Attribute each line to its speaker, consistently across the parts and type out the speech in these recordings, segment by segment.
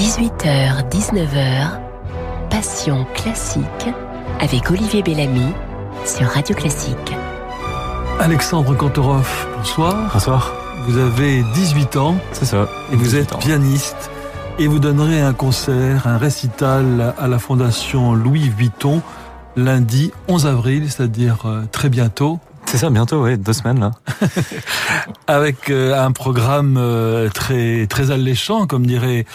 Speaker 1: 18h, 19h, Passion classique avec Olivier Bellamy sur Radio Classique.
Speaker 2: Alexandre Kantorov, bonsoir.
Speaker 3: Bonsoir.
Speaker 2: Vous avez 18 ans.
Speaker 3: C'est ça.
Speaker 2: Et vous êtes pianiste. Et vous donnerez un concert, un récital à la Fondation Louis Vuitton lundi 11 avril, c'est-à-dire euh, très bientôt.
Speaker 3: C'est ça, bientôt, oui, deux semaines là.
Speaker 2: Avec euh, un programme euh, très très alléchant, comme dirait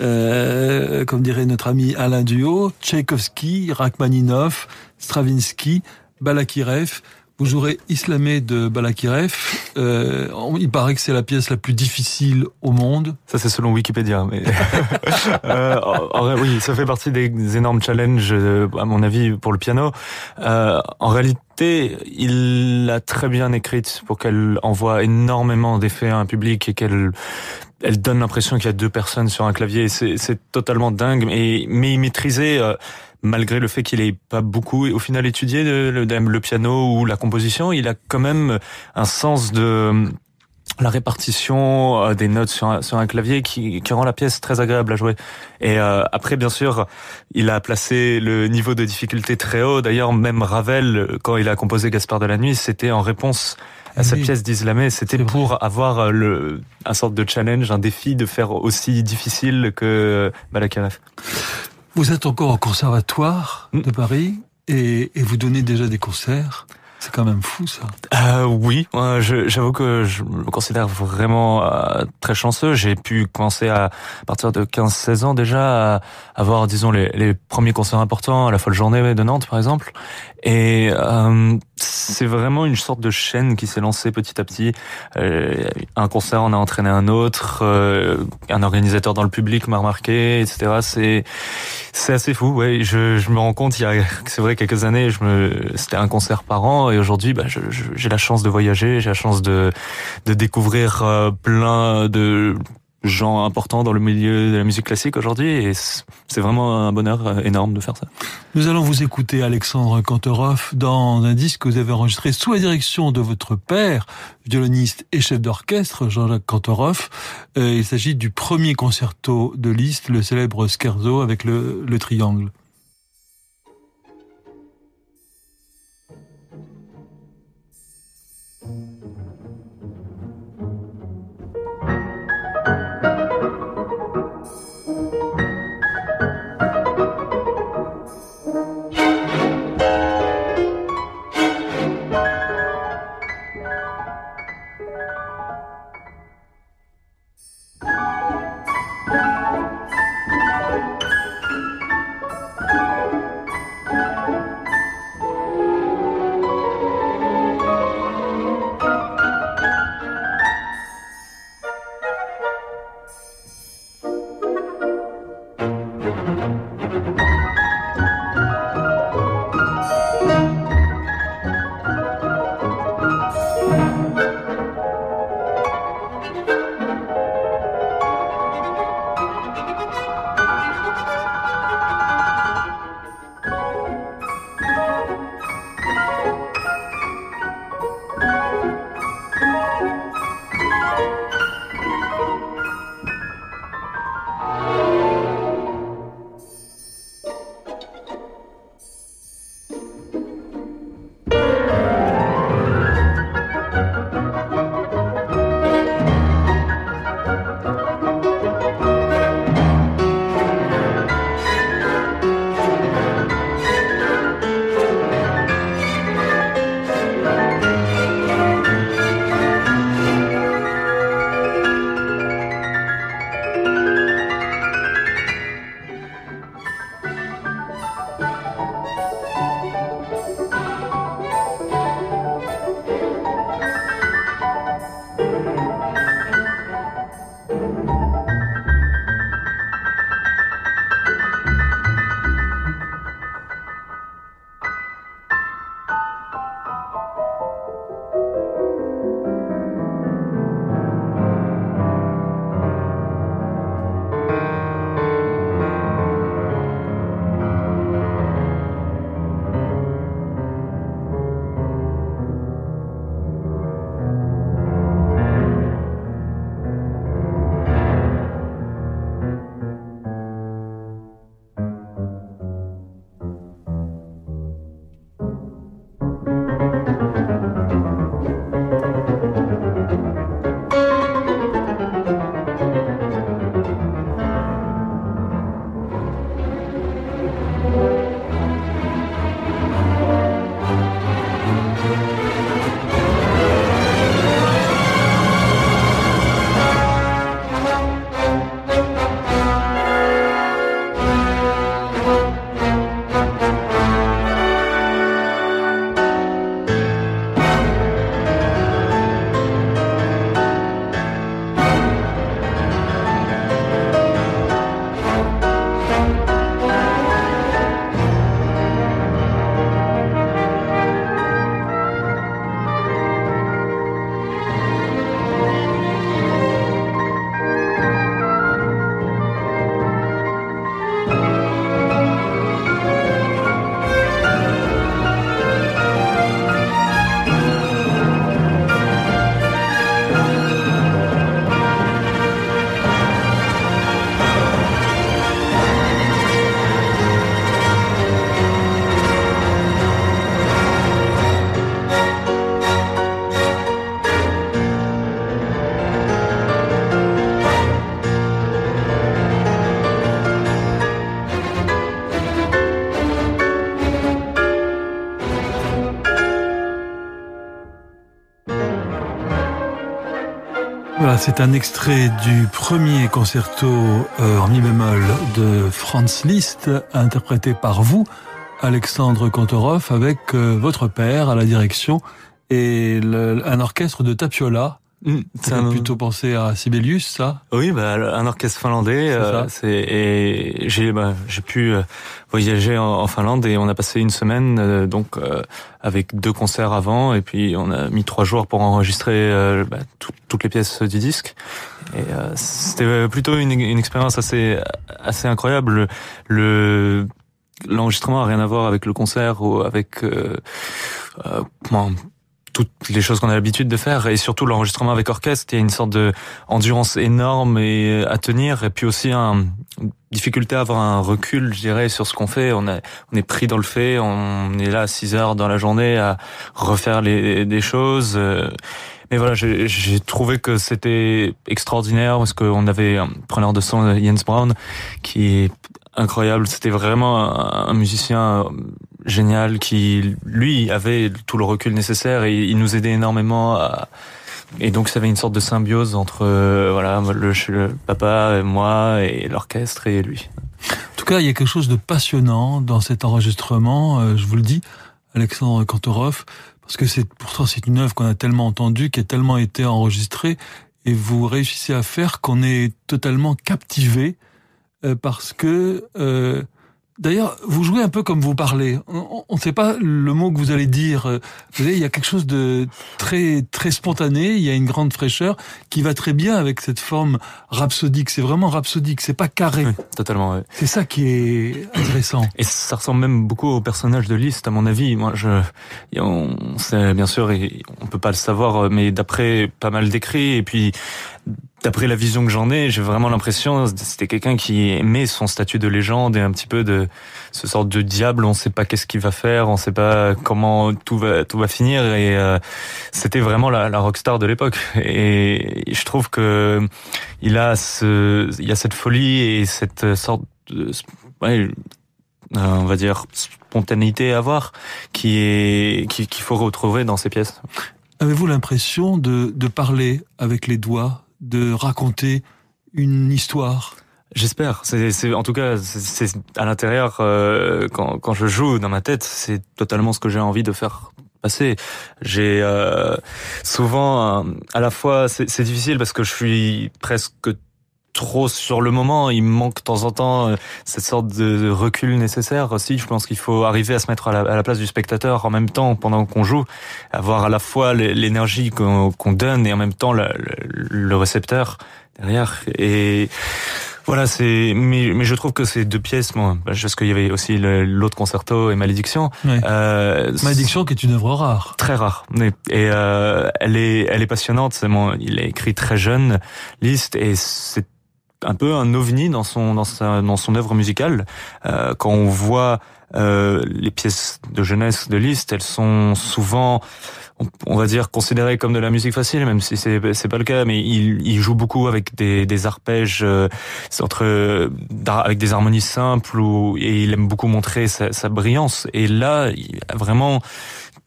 Speaker 2: euh, comme dirait notre ami Alain Duo, Tchaïkovski, Rachmaninov, Stravinsky, Balakirev. Vous jouerez Islamé de Balakirev. Euh, il paraît que c'est la pièce la plus difficile au monde.
Speaker 3: Ça, c'est selon Wikipédia. Mais euh, oui, ça fait partie des énormes challenges, euh, à mon avis, pour le piano. Euh, en réalité, il l'a très bien écrite pour qu'elle envoie énormément d'effets à un public et qu'elle elle donne l'impression qu'il y a deux personnes sur un clavier. C'est totalement dingue. Mais, mais il maîtrisait euh, malgré le fait qu'il ait pas beaucoup au final étudié le, le, piano ou la composition, il a quand même un sens de la répartition euh, des notes sur un, sur un clavier qui, qui, rend la pièce très agréable à jouer. Et euh, après, bien sûr, il a placé le niveau de difficulté très haut. D'ailleurs, même Ravel, quand il a composé Gaspard de la Nuit, c'était en réponse à sa pièce d'Islamé. C'était pour avoir le, un sorte de challenge, un défi de faire aussi difficile que Balakirev.
Speaker 2: Vous êtes encore au conservatoire de Paris et, et vous donnez déjà des concerts. C'est quand même fou ça.
Speaker 3: Euh, oui, j'avoue que je me considère vraiment euh, très chanceux. J'ai pu commencer à, partir de 15-16 ans déjà à avoir, disons, les, les, premiers concerts importants à la folle journée de Nantes par exemple. Et euh, c'est vraiment une sorte de chaîne qui s'est lancée petit à petit. Euh, un concert en a entraîné un autre, euh, un organisateur dans le public m'a remarqué, etc. C'est c'est assez fou. Ouais, je, je me rends compte il y a c'est vrai quelques années, je me c'était un concert par an et aujourd'hui, bah, j'ai la chance de voyager, j'ai la chance de de découvrir euh, plein de gens importants dans le milieu de la musique classique aujourd'hui et c'est vraiment un bonheur euh, énorme de faire ça.
Speaker 2: Nous allons vous écouter Alexandre Kantorov dans un disque que vous avez enregistré sous la direction de votre père, violoniste et chef d'orchestre Jean-Jacques Kantorov. Euh, il s'agit du premier concerto de Liszt, le célèbre scherzo avec le, le triangle. C'est un extrait du premier concerto euh, en mi bémol de Franz Liszt, interprété par vous, Alexandre Kantorov, avec euh, votre père à la direction et un orchestre de Tapiola. Mm, ça un... plutôt pensé à Sibelius, ça.
Speaker 3: Oui, bah, un orchestre finlandais. Euh, et j'ai bah, j'ai pu voyager en, Finlande et on a passé une semaine euh, donc euh, avec deux concerts avant et puis on a mis trois jours pour enregistrer euh, bah, toutes les pièces du disque. Et c'était plutôt une, une, expérience assez assez incroyable. Le l'enregistrement a rien à voir avec le concert ou avec euh, toutes les choses qu'on a l'habitude de faire et surtout l'enregistrement avec orchestre, il y a une sorte de endurance énorme et à tenir et puis aussi un difficulté à avoir un recul, je dirais, sur ce qu'on fait. On, a, on est pris dans le fait, on est là à 6 heures dans la journée à refaire les, des choses. Mais voilà, j'ai trouvé que c'était extraordinaire parce qu'on avait un preneur de son, Jens Brown, qui est incroyable. C'était vraiment un musicien génial qui, lui, avait tout le recul nécessaire et il nous aidait énormément à... Et donc ça avait une sorte de symbiose entre euh, voilà le, le, papa, et moi et l'orchestre et lui.
Speaker 2: En tout cas, il y a quelque chose de passionnant dans cet enregistrement. Euh, je vous le dis, Alexandre Kantorov, parce que c'est pourtant c'est une œuvre qu'on a tellement entendue, qui a tellement été enregistrée, et vous réussissez à faire qu'on est totalement captivé euh, parce que D'ailleurs, vous jouez un peu comme vous parlez. On ne sait pas le mot que vous allez dire. Vous voyez, il y a quelque chose de très très spontané. Il y a une grande fraîcheur qui va très bien avec cette forme rhapsodique. C'est vraiment rhapsodique. C'est pas carré.
Speaker 3: totalement.
Speaker 2: C'est ça qui est intéressant.
Speaker 3: Et ça ressemble même beaucoup au personnage de Liszt, à mon avis. Moi, je, on sait bien sûr, on peut pas le savoir, mais d'après pas mal d'écrits et puis d'après la vision que j'en ai, j'ai vraiment l'impression c'était quelqu'un qui aimait son statut de légende et un petit peu de ce sort de diable. On sait pas qu'est-ce qu'il va faire, on sait pas comment tout va tout va finir. Et euh, c'était vraiment la, rockstar de l'époque. Et, je trouve que il a ce, il y a cette folie et cette sorte de, ouais, on va dire spontanéité à avoir qui est qu'il faut retrouver dans ces pièces.
Speaker 2: Avez-vous l'impression de, de parler avec les doigts de raconter une histoire
Speaker 3: J'espère. C'est, en tout cas, c'est à l'intérieur euh, quand, quand je joue dans ma tête, c'est totalement ce que j'ai envie de faire passer. J'ai euh, souvent, à la fois, c'est difficile parce que je suis presque trop sur le moment. Il manque de temps en temps euh, cette sorte de recul nécessaire aussi. Je pense qu'il faut arriver à se mettre à la, place du spectateur en même temps pendant qu'on joue, avoir à la fois l'énergie qu'on donne et en même temps le, le récepteur derrière. Et voilà, c'est. Mais, mais je trouve que ces deux pièces, moi, parce qu'il y avait aussi l'autre concerto et Malédiction.
Speaker 2: Euh, Malédiction, qui est une œuvre rare.
Speaker 3: Très rare. Et euh, elle est, elle est passionnante. Mon, il est écrit très jeune, Liszt, et c'est un peu un ovni dans son dans sa dans son œuvre musicale. Euh, quand on voit euh, les pièces de jeunesse de Liszt, elles sont souvent on, va dire considérées comme de la musique facile, même si c'est c'est pas le cas. Mais il, il joue beaucoup avec des, des arpèges euh, entre avec des harmonies simples et il aime beaucoup montrer sa, sa brillance. Et là, il vraiment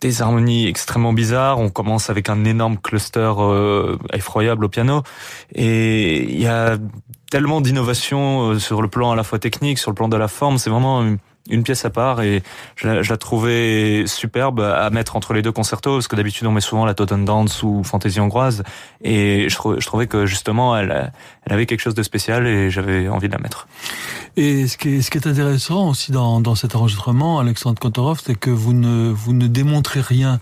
Speaker 3: des harmonies extrêmement bizarres. On commence avec un énorme cluster euh, effroyable au piano et il y a tellement d'innovation euh, sur le plan à la fois technique, sur le plan de la forme. C'est vraiment une pièce à part et je la, je la, trouvais superbe à mettre entre les deux concertos parce que d'habitude on met souvent la Totten Dance ou Fantaisie hongroise et je, je, trouvais que justement elle, elle avait quelque chose de spécial et j'avais envie de la mettre.
Speaker 2: Et ce qui est, ce qui est intéressant aussi dans, dans cet enregistrement, Alexandre Kantorov, c'est que vous ne, vous ne démontrez rien.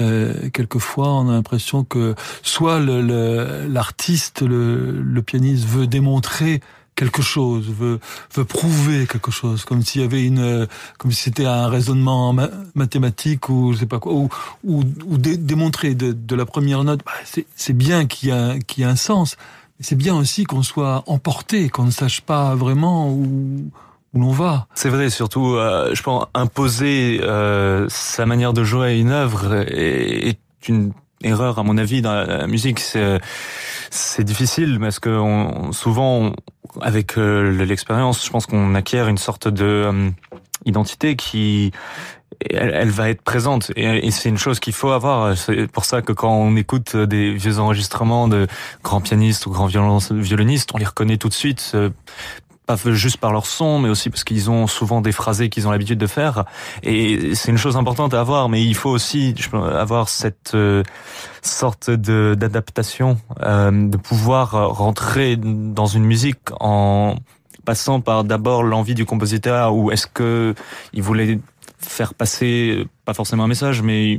Speaker 2: Euh, quelquefois, on a l'impression que soit l'artiste, le, le, le, pianiste veut démontrer quelque chose, veut, veut prouver quelque chose, comme s'il y avait une, comme si c'était un raisonnement mathématique ou je sais pas quoi, ou, ou, ou démontrer de, de, la première note, bah, c'est bien qu'il y a, qu'il y a un sens, c'est bien aussi qu'on soit emporté, qu'on ne sache pas vraiment où, où l'on va.
Speaker 3: C'est vrai, surtout, euh, je pense, imposer euh, sa manière de jouer à une œuvre est une erreur à mon avis dans la musique. C'est c'est difficile parce que on, souvent, avec euh, l'expérience, je pense qu'on acquiert une sorte de euh, identité qui elle, va être présente et, c'est une chose qu'il faut avoir. C'est pour ça que quand on écoute des vieux enregistrements de grands pianistes ou grands violonistes, on les reconnaît tout de suite euh, pas juste par leur son, mais aussi parce qu'ils ont souvent des phrasés qu'ils ont l'habitude de faire. Et c'est une chose importante à avoir, mais il faut aussi avoir cette euh, sorte de d'adaptation, euh, de pouvoir rentrer dans une musique en passant par d'abord l'envie du compositeur, ou est-ce que il voulait faire passer pas forcément un message, mais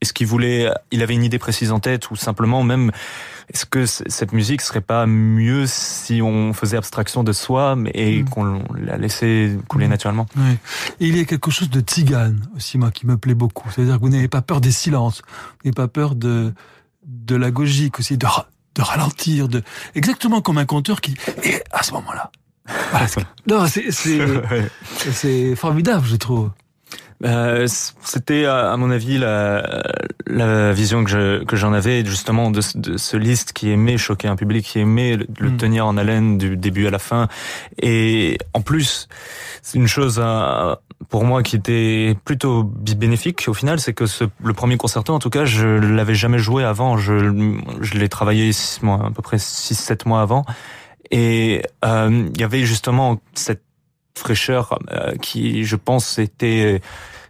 Speaker 3: est-ce qu'il voulait, il avait une idée précise en tête, ou simplement même est-ce que cette musique serait pas mieux si on faisait abstraction de soi et mm. qu'on la laissait couler mm. naturellement?
Speaker 2: Oui. Et il y a quelque chose de tzigane aussi, moi, qui me plaît beaucoup. C'est-à-dire que vous n'avez pas peur des silences, vous n'avez pas peur de de la gogique aussi, de, de ralentir, de exactement comme un conteur qui et à ce moment-là. non, c'est c'est formidable, je trouve.
Speaker 3: Euh, c'était à mon avis la, la vision que je que j'en avais justement de, de, ce liste qui aimait choquer un public, qui aimait le, mm. tenir en haleine du début à la fin. Et en plus, c'est une chose euh, pour moi qui était plutôt bénéfique au final, c'est que ce, le premier concerto, en tout cas, je l'avais jamais joué avant. Je, je l'ai travaillé six mois, à peu près 6-7 mois avant. Et euh, il y avait justement cette fraîcheur euh, qui, je pense, était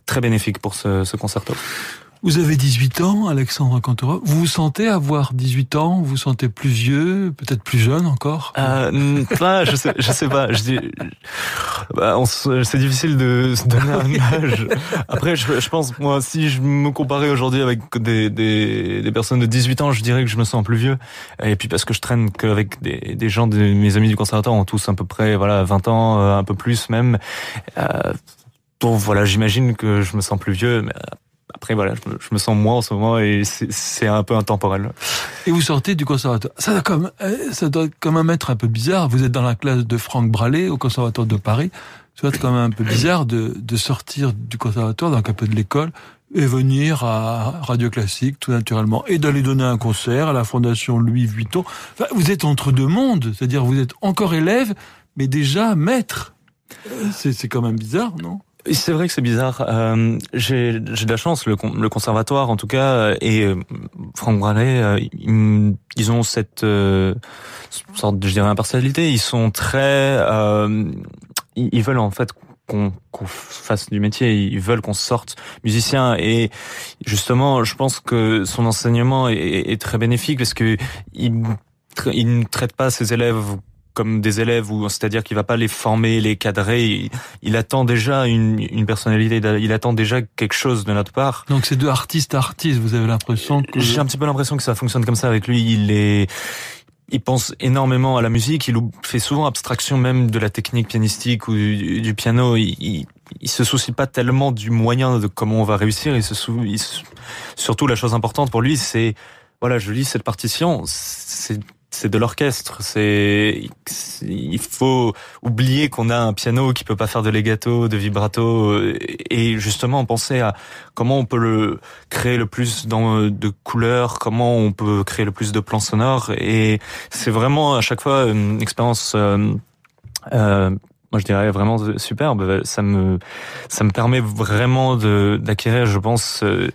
Speaker 3: très bénéfique pour ce, ce concerto.
Speaker 2: Vous avez 18 ans, Alexandre Cantora. Vous vous sentez avoir 18 ans? Vous vous sentez plus vieux Peut-être plus jeune encore?
Speaker 3: Euh, pas, je sais, sais pas. Dis, bah, c'est difficile de se donner un âge. Après, je, je, pense, moi, si je me comparais aujourd'hui avec des, des, des, personnes de 18 ans, je dirais que je me sens plus vieux. Et puis parce que je traîne qu'avec des, des gens, de mes amis du conservatoire ont tous à peu près, voilà, 20 ans, euh, un peu plus même. Euh, donc voilà, j'imagine que je me sens plus vieux. Mais après, voilà, je me, sens moins en ce moment et c'est un peu intemporel.
Speaker 2: Et vous sortez du conservatoire. Ça doit, comme, euh, ça doit quand même être un peu bizarre. Vous êtes dans la classe de Franck Bralet au conservatoire de Paris. Ça doit être quand même un peu bizarre de, de sortir du conservatoire, donc un peu de l'école, et venir à Radio Classique tout naturellement et d'aller donner un concert à la Fondation Louis Vuitton. Enfin, vous êtes entre deux mondes, c'est-à-dire vous êtes encore élève, mais déjà maître. C'est quand même bizarre, non?
Speaker 3: C'est vrai que c'est bizarre. Euh, j'ai de la chance, le, le, conservatoire en tout cas, et euh, Franck Bralet, euh, ils, ont cette euh, sorte de, je dirais, impartialité. Ils sont très, euh, ils, veulent en fait qu'on fasse du métier, ils veulent qu'on sorte musicien et justement, je pense que son enseignement est, est très bénéfique parce que il, il ne traite pas ses élèves comme des élèves, ou c'est-à-dire qu'il va pas les former, les cadrer. Il, attend déjà une, une, personnalité, il attend déjà quelque chose de notre part.
Speaker 2: Donc c'est de artiste à artiste. Vous avez l'impression que
Speaker 3: j'ai un petit peu l'impression que ça fonctionne comme ça avec lui. Il est il pense énormément à la musique, il fait souvent abstraction même de la technique pianistique ou du, piano. Il, il, se soucie pas tellement du moyen de comment on va réussir. Il se surtout la chose importante pour lui, c'est voilà, je lis cette partition, c'est c'est de l'orchestre. C'est il faut oublier qu'on a un piano qui peut pas faire de legato, de vibrato, et justement penser à comment on peut le créer le plus dans, de couleurs, comment on peut créer le plus de plans sonores. Et c'est vraiment à chaque fois une expérience. Euh, euh, moi je dirais vraiment superbe. Ça me ça me permet vraiment d'acquérir, je pense, euh,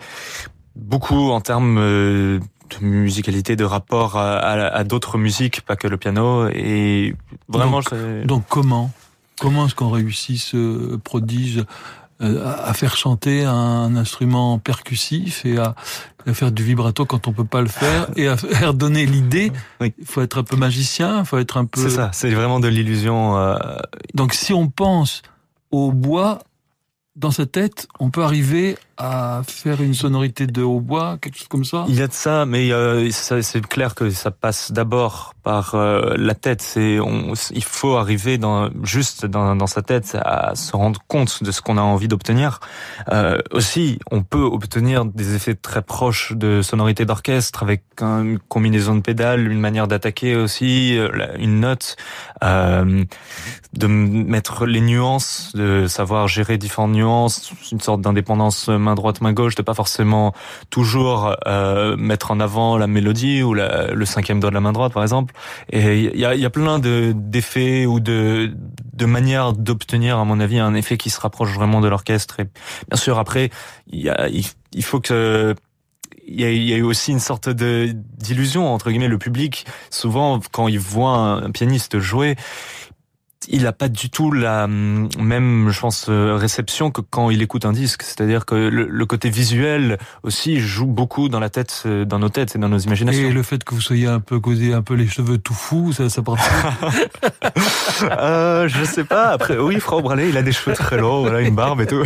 Speaker 3: beaucoup en termes de musicalité, de rapport à, d'autres musiques, pas que le piano. Et vraiment,
Speaker 2: donc, donc comment comment est-ce qu'on réussit ce prodige euh, à faire chanter un instrument percussif et à, faire du vibrato quand on peut pas le faire et à faire donner l'idée? Il faut être un peu magicien, il faut être un peu.
Speaker 3: C'est ça, c'est vraiment de l'illusion. Euh...
Speaker 2: Donc si on pense au bois, dans sa tête, on peut arriver à faire une sonorité de hautbois, quelque chose comme ça?
Speaker 3: Il y a de ça, mais euh, c'est clair que ça passe d'abord par euh, la tête. C'est, il faut arriver dans, juste dans, dans, sa tête à se rendre compte de ce qu'on a envie d'obtenir. Euh, aussi, on peut obtenir des effets très proches de sonorités d'orchestre avec une combinaison de pédales, une manière d'attaquer aussi, euh, une note, euh, de mettre les nuances, de savoir gérer différentes nuances, une sorte d'indépendance main droite, main gauche, de pas forcément toujours euh, mettre en avant la mélodie ou le cinquième doigt de la main droite, par exemple. Et il y a, plein de d'effets ou de de manière d'obtenir, à mon avis, un effet qui se rapproche vraiment de l'orchestre. Et bien sûr, après, il, faut que il y, a, aussi une sorte de d'illusion entre guillemets le public souvent quand il voit un pianiste jouer il n'a pas du tout la hum, même, je pense, euh, réception que quand il écoute un disque. C'est-à-dire que le, côté visuel aussi joue beaucoup dans la tête, euh, dans nos têtes et dans nos imaginations.
Speaker 2: Et le fait que vous soyez un peu causé, un peu les cheveux tout fous, ça, ça porte.
Speaker 3: euh, je sais pas. Après, oui, Frau Bralé, il a des cheveux très longs, voilà, une barbe et tout.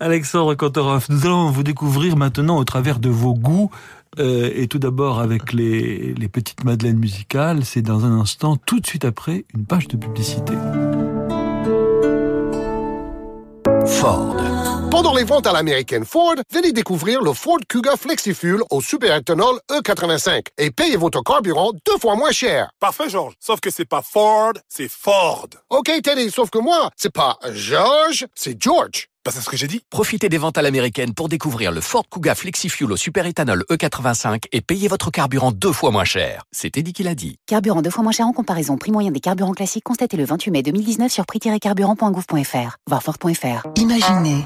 Speaker 2: Alexandre Kantorov, nous allons vous découvrir maintenant au travers de vos goûts euh, et tout d'abord avec les, les petites madeleines musicales, c'est dans un instant, tout de suite après, une page de publicité.
Speaker 4: Ford. Pendant les ventes à l'américaine Ford, venez découvrir le Ford Kuga FlexiFuel au superéthanol E85 et payez votre carburant deux fois moins cher.
Speaker 5: Parfait, George. Sauf que c'est pas Ford, c'est Ford.
Speaker 4: OK, Teddy, sauf que moi, c'est pas George, c'est George.
Speaker 5: Bah, c'est ce que j'ai dit.
Speaker 6: Profitez des ventes à l'américaine pour découvrir le Ford Kuga FlexiFuel au superéthanol E85 et payez votre carburant deux fois moins cher. C'était dit qu'il a dit.
Speaker 7: Carburant deux fois moins cher en comparaison. Prix moyen des carburants classiques constaté le 28 mai 2019 sur prix-carburant.gouv.fr. Voir Ford.fr.
Speaker 8: Imaginez.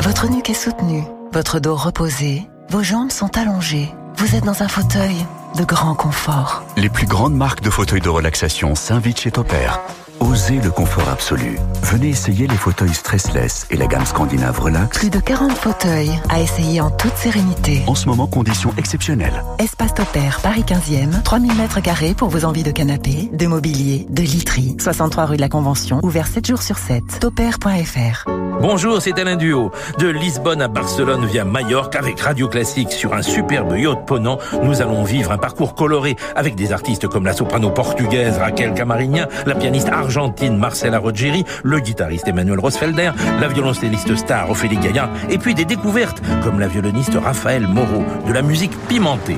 Speaker 8: Votre nuque est soutenue, votre dos reposé, vos jambes sont allongées. Vous êtes dans un fauteuil de grand confort.
Speaker 9: Les plus grandes marques de fauteuils de relaxation s'invitent chez Topair. Osez le confort absolu. Venez essayer les fauteuils stressless et la gamme scandinave Relax.
Speaker 8: Plus de 40 fauteuils à essayer en toute sérénité.
Speaker 9: En ce moment, conditions exceptionnelles.
Speaker 8: Espace Topair, Paris 15e, 3000 mètres carrés pour vos envies de canapé, de mobilier, de literie. 63 rue de la Convention, ouvert 7 jours sur 7. Topair.fr.
Speaker 10: Bonjour, c'est Alain Duo. De Lisbonne à Barcelone via Majorque avec Radio Classique sur un superbe yacht ponant. Nous allons vivre un parcours coloré avec des artistes comme la soprano portugaise Raquel Camarinha, la pianiste argentine Marcela Rogeri, le guitariste Emmanuel Rosfelder, la violoncelliste star Ophélie Gaillard et puis des découvertes comme la violoniste Raphaël Moreau, de la musique pimentée.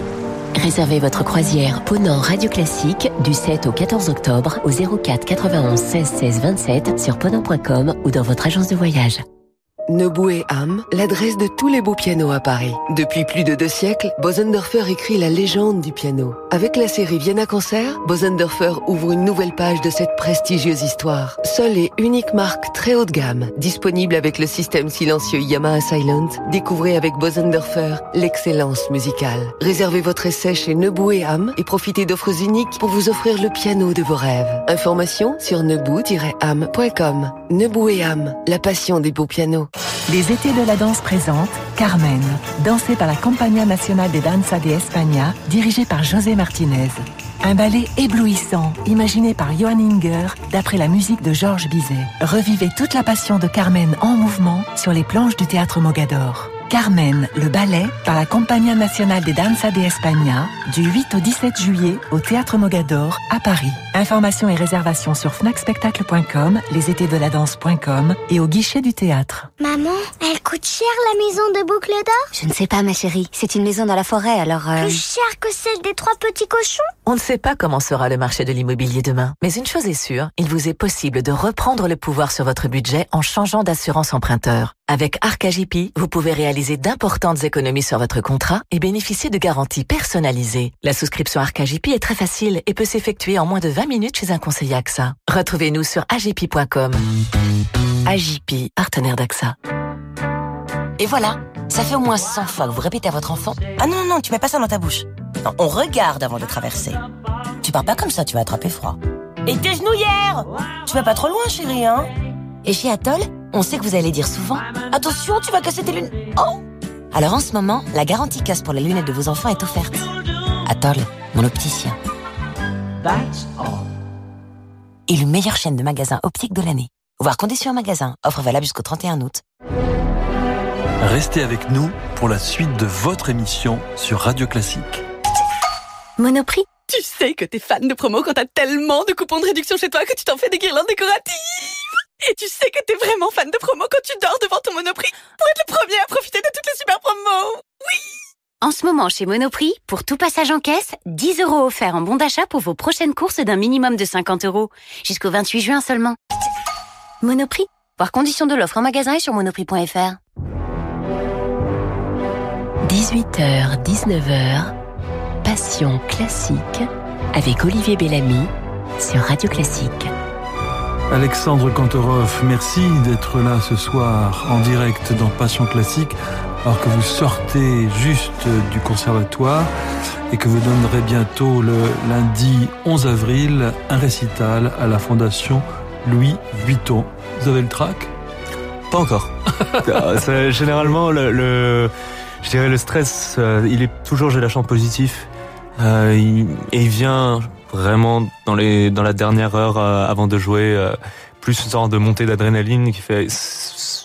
Speaker 1: Réservez votre croisière Ponant Radio Classique du 7 au 14 octobre au 04 91 16 16 27 sur ponant.com ou dans votre agence de voyage.
Speaker 11: Nebou et Ham, l'adresse de tous les beaux pianos à Paris. Depuis plus de deux siècles, Bosendorfer écrit la légende du piano. Avec la série Vienna Concert, Bosendorfer ouvre une nouvelle page de cette prestigieuse histoire. Seule et unique marque très haut de gamme, disponible avec le système silencieux Yamaha Silent, découvrez avec Bosendorfer l'excellence musicale. Réservez votre essai chez Nebou et Ham et profitez d'offres uniques pour vous offrir le piano de vos rêves. Information sur nebou-ham.com. Nebou et Ham, la passion des beaux pianos.
Speaker 8: Les étés de la danse présentent Carmen, dansée par la Compagnia Nacional de Danza de España, dirigée par José Martinez. Un ballet éblouissant, imaginé par Johan Inger, d'après la musique de Georges Bizet. Revivez toute la passion de Carmen en mouvement sur les planches du théâtre Mogador. Carmen, le ballet, par la Compagnia Nacional de Danza de España, du 8 au 17 juillet au Théâtre Mogador, à Paris. Informations et réservations sur fnacspectacle.com, lesétéesdeladance.com et au guichet du théâtre.
Speaker 12: Maman, elle coûte cher la maison de Boucle d'Or?
Speaker 13: Je ne sais pas ma chérie, c'est une maison dans la forêt alors...
Speaker 12: Euh... Plus cher que celle des trois petits cochons?
Speaker 14: On ne sait pas comment sera le marché de l'immobilier demain, mais une chose est sûre, il vous est possible de reprendre le pouvoir sur votre budget en changeant d'assurance emprunteur. Avec Arcagipi, vous pouvez réaliser d'importantes économies sur votre contrat et bénéficier de garanties personnalisées. La souscription Arcagipi est très facile et peut s'effectuer en moins de 20 minutes chez un conseiller AXA. Retrouvez-nous sur agipi.com. Agipi, partenaire d'AXA.
Speaker 15: Et voilà, ça fait au moins 100 fois que vous répétez à votre enfant Ah non, non, non, tu mets pas ça dans ta bouche. On regarde avant de traverser. Tu pars pas comme ça, tu vas attraper froid. Et tes genouillères Tu vas pas trop loin, chérie, hein? Et chez Atoll, on sait que vous allez dire souvent Attention, tu vas casser tes lunettes. Oh Alors en ce moment, la garantie casse pour les lunettes de vos enfants est offerte. Atoll, mon opticien. Et le meilleure chaîne de magasins optiques de l'année. Voir conditions en magasin. Offre valable jusqu'au 31 août.
Speaker 2: Restez avec nous pour la suite de votre émission sur Radio Classique.
Speaker 16: Monoprix Tu sais que t'es fan de promo quand t'as tellement de coupons de réduction chez toi que tu t'en fais des guirlandes décoratives et tu sais que t'es vraiment fan de promo quand tu dors devant ton Monoprix pour être le premier à profiter de toutes les super promos. Oui
Speaker 7: En ce moment, chez Monoprix, pour tout passage en caisse, 10 euros offerts en bon d'achat pour vos prochaines courses d'un minimum de 50 euros. Jusqu'au 28 juin seulement. Monoprix. Voir conditions de l'offre en magasin et sur monoprix.fr.
Speaker 1: 18h, 19h, Passion classique avec Olivier Bellamy sur Radio Classique.
Speaker 2: Alexandre Kantorov, merci d'être là ce soir en direct dans Passion Classique, alors que vous sortez juste du conservatoire et que vous donnerez bientôt le lundi 11 avril un récital à la Fondation Louis Vuitton. Vous avez le trac?
Speaker 3: Pas encore. C'est généralement le, le, je dirais le stress, euh, il est toujours j'ai la chance positif euh, et il vient vraiment dans les dans la dernière heure euh, avant de jouer, euh, plus une sorte de montée d'adrénaline qui fait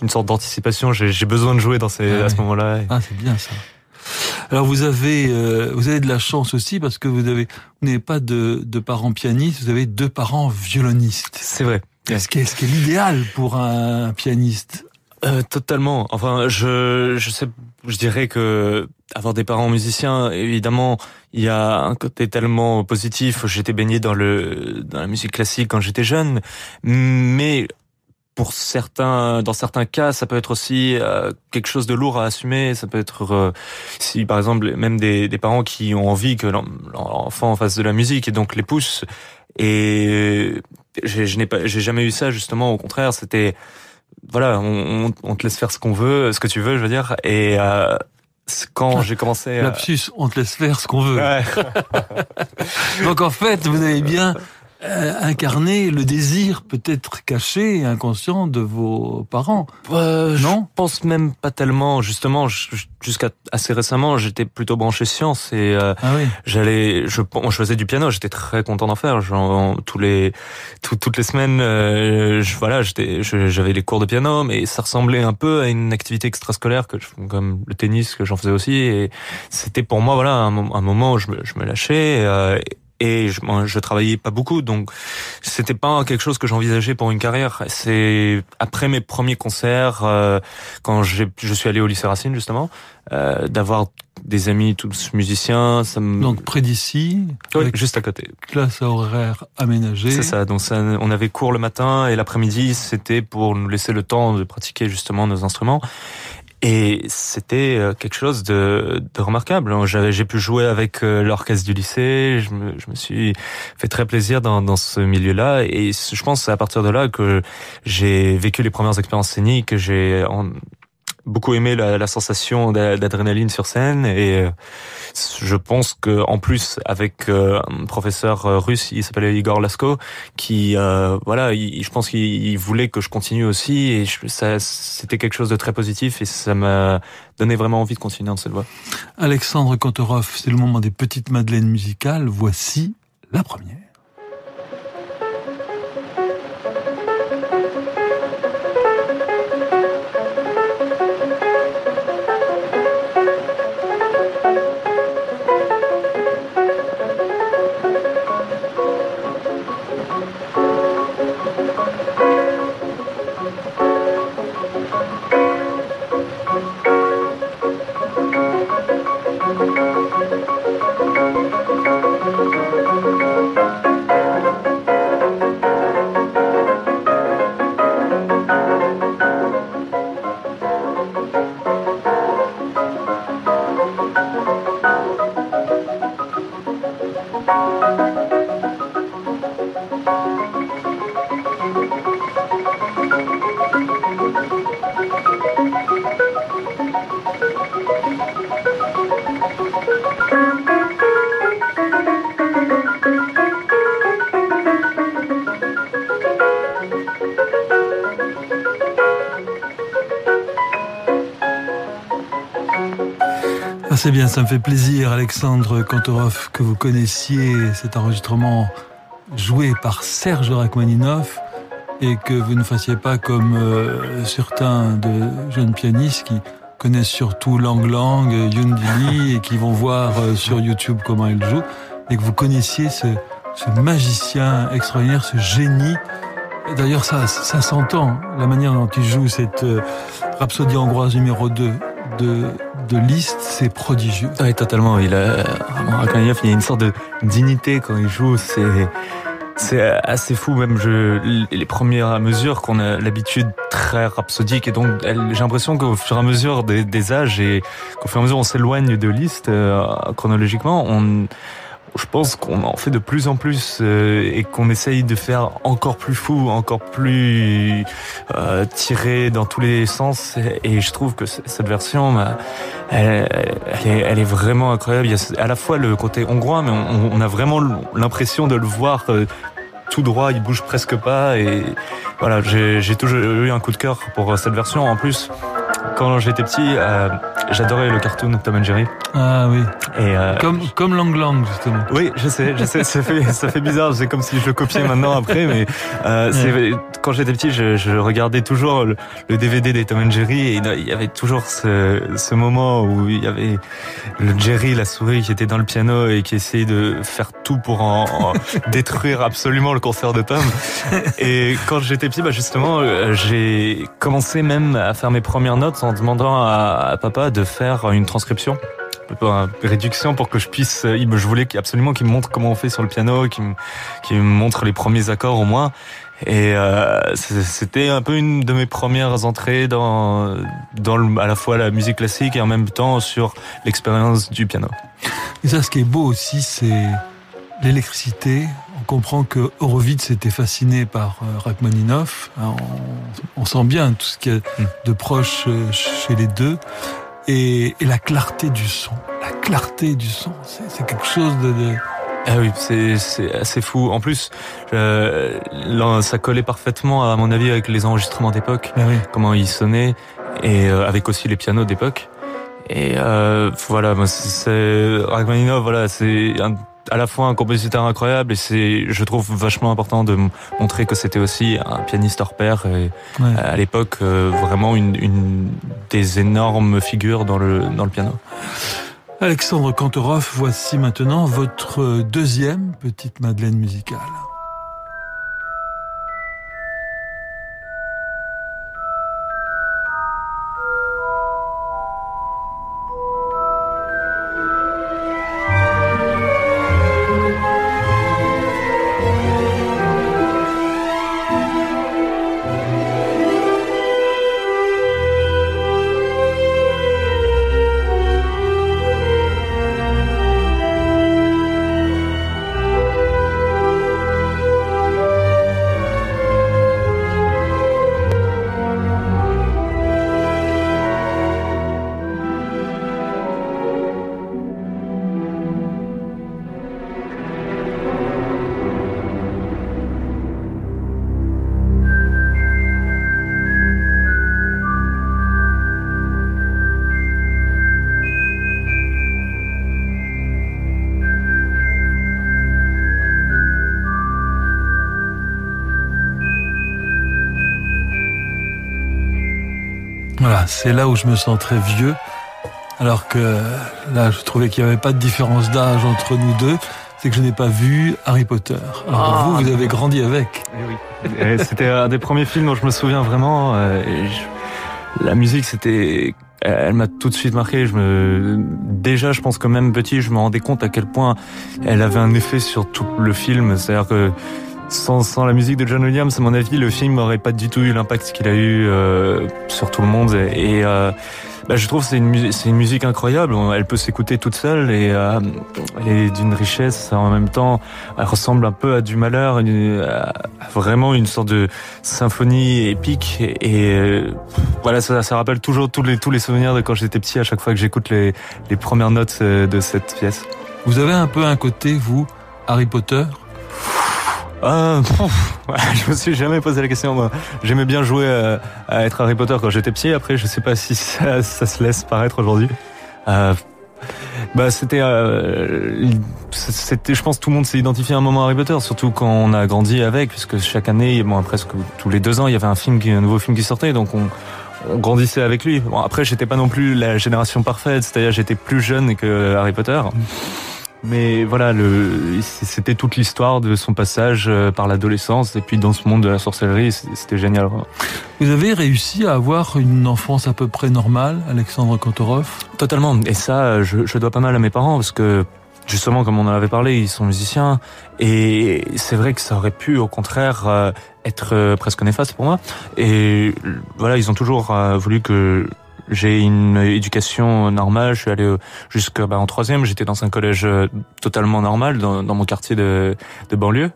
Speaker 3: une sorte d'anticipation. J'ai besoin de jouer dans ces
Speaker 2: Ah
Speaker 3: à ce moment-là.
Speaker 2: Ah, c'est bien ça. Alors vous avez euh, vous avez de la chance aussi parce que vous avez vous n'avez pas de, de parents pianistes, vous avez deux parents violonistes.
Speaker 3: C'est vrai.
Speaker 2: Ce qui est, ce qui est l'idéal pour un pianiste?
Speaker 3: Euh, totalement. Enfin, je, je sais, je dirais que avoir des parents musiciens, évidemment, il y a un côté tellement positif. J'étais baigné dans le dans la musique classique quand j'étais jeune, mais pour certains, dans certains cas, ça peut être aussi euh, quelque chose de lourd à assumer. Ça peut être euh, si, par exemple, même des, des parents qui ont envie que leur, leur enfant fasse de la musique et donc les poussent. Et je n'ai pas, j'ai jamais eu ça justement. Au contraire, c'était voilà, on, on- on te laisse faire ce qu'on veut, ce que tu veux, je veux dire. Et euh, quand j'ai commencé à...
Speaker 2: Lapsus, on te laisse faire ce qu'on veut.
Speaker 3: Ouais.
Speaker 2: Donc en fait, vous avez bien euh, incarné le désir peut-être caché et inconscient de vos parents.
Speaker 3: Euh,
Speaker 2: non
Speaker 3: Je pense même pas tellement. Justement, jusqu'à assez récemment, j'étais plutôt branché science et euh,
Speaker 2: Ah oui.
Speaker 3: j'allais, je, je faisais du piano. J'étais très content d'en faire. Genre, tous les, tout- toutes les semaines, euh, je, voilà, j'étais, j'avais les cours de piano, mais ça ressemblait un peu à une activité extrascolaire que je, comme le tennis que j'en faisais aussi. Et c'était pour moi, voilà, un moment où je me, je me lâchais. euh, et je, moi, je travaillais pas beaucoup, donc c'était pas quelque chose que j'envisageais pour une carrière. C'est après mes premiers concerts, euh, quand j'ai, je suis allé au lycée Racine justement, euh, d'avoir des amis tous musiciens, ça me...
Speaker 2: Donc près d'ici,
Speaker 3: Oui, juste à côté.
Speaker 2: classe horaire aménagée.
Speaker 3: C'est ça. Donc ça, on avait cours le matin et l'après-midi, c'était pour nous laisser le temps de pratiquer justement nos instruments. Et c'était euh, quelque chose de, de remarquable. J'avais, j'ai pu jouer avec euh, l'orchestre du lycée. Je me, je me suis fait très plaisir dans, dans ce milieu-là. Et je pense à partir de là que j'ai vécu les premières expériences scéniques. que J'ai beaucoup aimé la, la sensation d'a- d'adrénaline sur scène. Et euh, je pense que en plus avec euh, un professeur euh, russe, il s'appelait Igor Lasko, qui euh, voilà, il- je pense qu'il il voulait que je continue aussi et je- ça c'était quelque chose de très positif et ça m'a donné vraiment envie de continuer dans cette voie.
Speaker 2: Alexandre Kantorov, c'est le moment des petites madeleines musicales. Voici la première. C'est bien, ça me fait plaisir, Alexandre Kantorov, que vous connaissiez cet enregistrement joué par Serge Rachmaninoff et que vous ne fassiez pas comme euh, certains de jeunes pianistes qui connaissent surtout Lang Lang, Lee et qui vont voir euh, sur YouTube comment il joue, et que vous connaissiez ce, ce magicien extraordinaire, ce génie. D'ailleurs, ça, ça s'entend, la manière dont il joue cette euh, Rhapsodie hongroise numéro 2 de, de Liszt, c'est prodigieux.
Speaker 3: Oui, totalement. Il a Rachmaninoff, il y a une sorte de dignité quand il joue. C'est c'est assez fou. Même je les premières mesures qu'on a l'habitude très rhapsodique et donc j'ai l'impression qu'au fur et à mesure des, des âges et qu'au fur et à mesure on s'éloigne de Liszt euh, chronologiquement, on je pense qu'on en fait de plus en plus euh, et qu'on essaye de faire encore plus fou, encore plus euh, tiré dans tous les sens. Et je trouve que cette version, bah, elle, est, vraiment incroyable. Il y a à la fois le côté hongrois, mais on, on a vraiment l'impression de le voir euh, tout droit, il bouge presque pas. Et voilà, j'ai toujours eu un coup de cœur pour cette version. En plus, quand j'étais petit, euh, j'adorais le cartoon Tom and Jerry.
Speaker 2: Ah oui.
Speaker 3: Et euh,
Speaker 2: comme comme Lang Lang justement.
Speaker 3: Oui, je sais, je sais, ça fait ça fait bizarre. C'est comme si je le copiais maintenant après, mais euh, quand j'étais petit, je, je, regardais toujours le, le, DVD des Tom and Jerry et il y avait toujours ce, ce moment où il y avait le Jerry, la souris, qui était dans le piano et qui essayait de faire tout pour en, en détruire absolument le concert de Tom. Et quand j'étais petit, bah justement, j'ai commencé même à faire mes premières notes en demandant à, papa de faire une transcription une réduction pour que je puisse. Je voulais absolument qu'il me montre comment on fait sur le piano, qu'il me, montre les premiers accords au moins. Et euh, c'était un peu une de mes premières entrées dans, à la fois la musique classique et en même temps sur l'expérience du piano.
Speaker 2: Et ça, ce qui est beau aussi, c'est l'électricité. On comprend que Horowitz était fasciné par euh, Rachmaninoff. On, on, sent bien tout ce qu'il y a hmm. de proche euh, chez les deux. Et, et, la clarté du son. La clarté du son, c'est quelque chose de... de
Speaker 3: ah oui, c'est assez fou. En plus, euh, ça collait parfaitement à mon avis avec les enregistrements d'époque,
Speaker 2: ah oui.
Speaker 3: comment ils sonnaient, et euh, avec aussi les pianos d'époque. Et euh, voilà, c'est Rachmaninoff, voilà, c'est à la fois un compositeur incroyable et c'est, je trouve, vachement important de montrer que c'était aussi un pianiste hors pair et
Speaker 2: ouais.
Speaker 3: à l'époque euh, vraiment une, une, des énormes figures dans le dans le piano.
Speaker 2: Alexandre Kantorov, voici maintenant votre deuxième petite Madeleine musicale. C'est là où je me sens très vieux. Alors que là, je trouvais qu'il n'y avait pas de différence d'âge entre nous deux. C'est que je n'ai pas vu Harry Potter. Alors
Speaker 3: Ah,
Speaker 2: vous, vous avez grandi avec.
Speaker 3: Et C'était un des premiers films dont je me souviens vraiment. euh, et je- La musique, c'était, elle m'a tout de suite marqué. Je me, déjà, je pense que même petit, je me rendais compte à quel point elle avait un effet sur tout le film. C'est-à-dire que sans, sans la musique de John Williams, à mon avis, le film n'aurait pas du tout eu l'impact qu'il a eu euh, sur tout le monde. Et, et, euh, bah, je trouve c'est une, c'est une musique incroyable. Elle peut s'écouter toute seule et euh, est d'une richesse en même temps. Elle ressemble un peu à du malheur, à vraiment une sorte de symphonie épique. Et, et, euh, voilà, ça, ça rappelle toujours tous les tous les souvenirs de quand j'étais petit. À chaque fois que j'écoute les, les premières notes euh, de cette pièce.
Speaker 2: Vous avez un peu un côté, vous, Harry Potter?
Speaker 3: Pouf, ouais, je me suis jamais posé la question. Moi, j'aimais bien jouer à, à être Harry Potter quand j'étais petit. Après, je sais pas si ça, ça se laisse paraître aujourd'hui. Euh, bah, c'était, euh, c'était, je pense, tout le monde s'est identifié à un moment Harry Potter, surtout quand on a grandi avec, puisque chaque année, bon, presque tous les deux ans, il y avait un film, un nouveau film qui sortait, donc on, on grandissait avec lui. Bon, après, j'étais pas non plus la génération parfaite, c'est-à-dire j'étais plus jeune que Harry Potter. Mais voilà, le, c'était toute l'histoire de son passage euh, par l'adolescence et puis dans ce monde de la sorcellerie, c'était génial.
Speaker 2: Vous avez réussi à avoir une enfance à peu près normale, Alexandre Kantorov
Speaker 3: Totalement. Et ça, je, je dois pas mal à mes parents parce que justement, comme on en avait parlé, ils sont musiciens et c'est vrai que ça aurait pu, au contraire, euh, être euh, presque néfaste pour moi. Et voilà, ils ont toujours euh, voulu que j'ai une éducation normale. Je suis allé jusqu'en bah, troisième. J'étais dans un collège totalement normal dans, dans mon quartier de, de banlieue.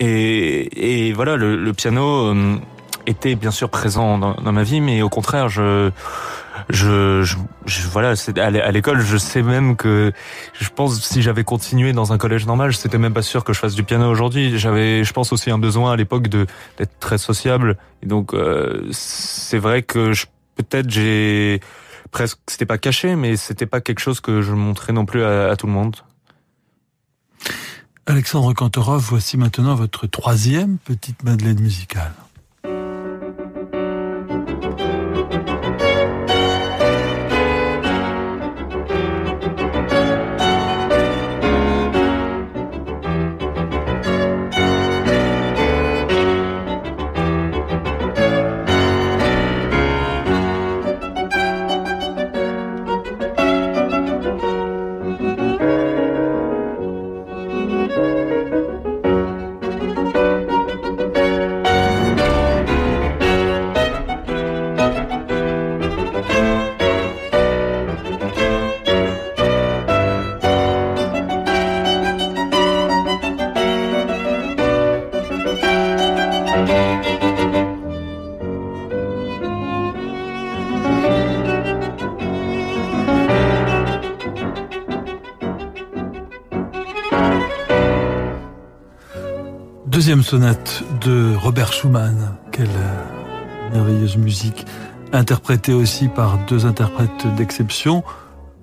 Speaker 3: Et, et voilà, le, le piano était bien sûr présent dans, dans, ma vie, mais au contraire, je je, je, je voilà, à l'école, je sais même que je pense si j'avais continué dans un collège normal, c'était même pas sûr que je fasse du piano aujourd'hui. J'avais, je pense aussi un besoin à l'époque de d'être très sociable. Et donc euh, c'est vrai que peut-être j'ai presque, c'était pas caché, mais c'était pas quelque chose que je montrais non plus à, à tout le monde.
Speaker 2: Alexandre Kantorov, voici maintenant votre troisième petite Madeleine musicale. Deuxième sonate de Robert Schumann. Quelle merveilleuse musique. Interprétée aussi par deux interprètes d'exception.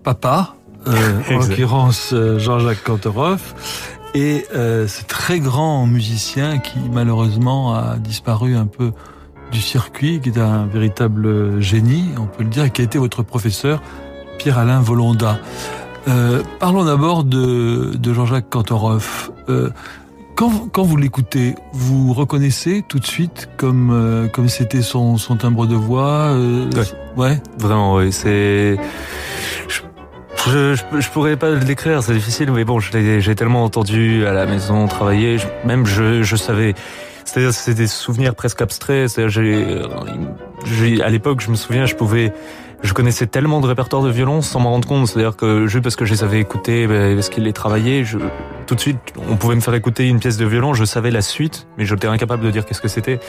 Speaker 2: Papa, euh, en l'occurrence euh, Jean-Jacques Kantorov, et euh, ce très grand musicien qui malheureusement a disparu un peu du circuit, qui est un véritable génie, on peut le dire, et qui a été votre professeur, Pierre-Alain Volonda. Euh, parlons d'abord de, de Jean-Jacques Kantorov. Euh, quand, quand vous l'écoutez, vous reconnaissez tout de suite comme euh, comme c'était son, son timbre de voix. Euh, ouais.
Speaker 3: Vraiment, oui. C'est je, je, je, pourrais pas le décrire, c'est difficile, mais bon, j'ai tellement entendu à la maison travailler, même je, je savais. C'est-à-dire, c'est des souvenirs presque abstraits. C'est-à-dire, j'ai, à l'époque, je me souviens, je pouvais je connaissais tellement de répertoires de violon sans m'en rendre compte. C'est-à-dire que juste parce que je les avais écoutés, ben, parce qu'ils les travaillaient, je, tout de suite, on pouvait me faire écouter une pièce de violon, je savais la suite, mais j'étais incapable de dire qu'est-ce que c'était.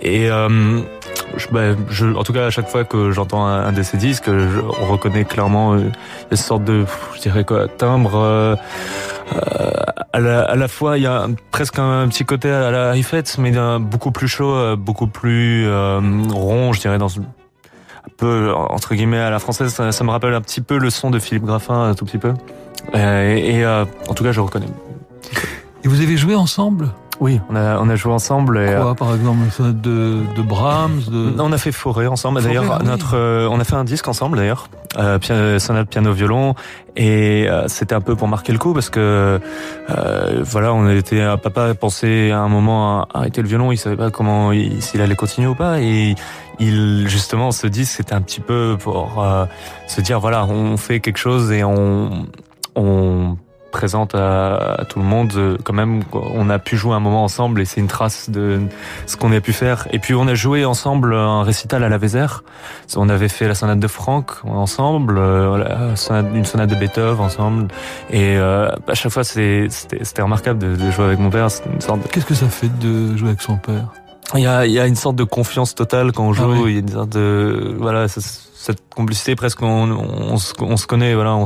Speaker 3: Et euh, je, ben, je, en tout cas, à chaque fois que j'entends un, de ces disques, je, on reconnaît clairement euh, une sorte de, je dirais quoi, timbre. Euh, à, la, à, la, fois, il y a presque un, petit côté à la Heifetz, mais beaucoup plus chaud, beaucoup plus rond, je dirais, dans un peu entre guillemets à la française. Ça, ça, me rappelle un petit peu le son de Philippe Graffin, un tout petit peu. Euh, et, et euh, en tout cas, je reconnais.
Speaker 2: Et vous avez joué ensemble?
Speaker 3: Oui, on a, on a joué ensemble. Et,
Speaker 2: Quoi, par exemple, de, de Brahms de...
Speaker 3: On a fait Forêt ensemble. D'ailleurs, notre, euh, on a fait un disque ensemble d'ailleurs, euh, sonate piano violon, et euh, c'était un peu pour marquer le coup parce que euh, voilà, on était un papa pensait à un moment à arrêter le violon, il savait pas comment s'il allait continuer ou pas, et il justement ce disque c'était un petit peu pour euh, se dire voilà, on fait quelque chose et on on présente à, tout le monde euh, quand même on a pu jouer un moment ensemble et c'est une trace de ce qu'on a pu faire. Et puis on a joué ensemble un récital à la Vézère on avait fait la sonate de Franck ensemble euh, une sonate de Beethoven ensemble. Et euh, à chaque fois c'était remarquable de, jouer avec mon père.
Speaker 2: Qu'est-ce que ça fait de jouer avec son père?
Speaker 3: Il y a, il y a une sorte de confiance totale quand on joue ah il y a une sorte de voilà cette complicité presque on, on, se, on se connaît voilà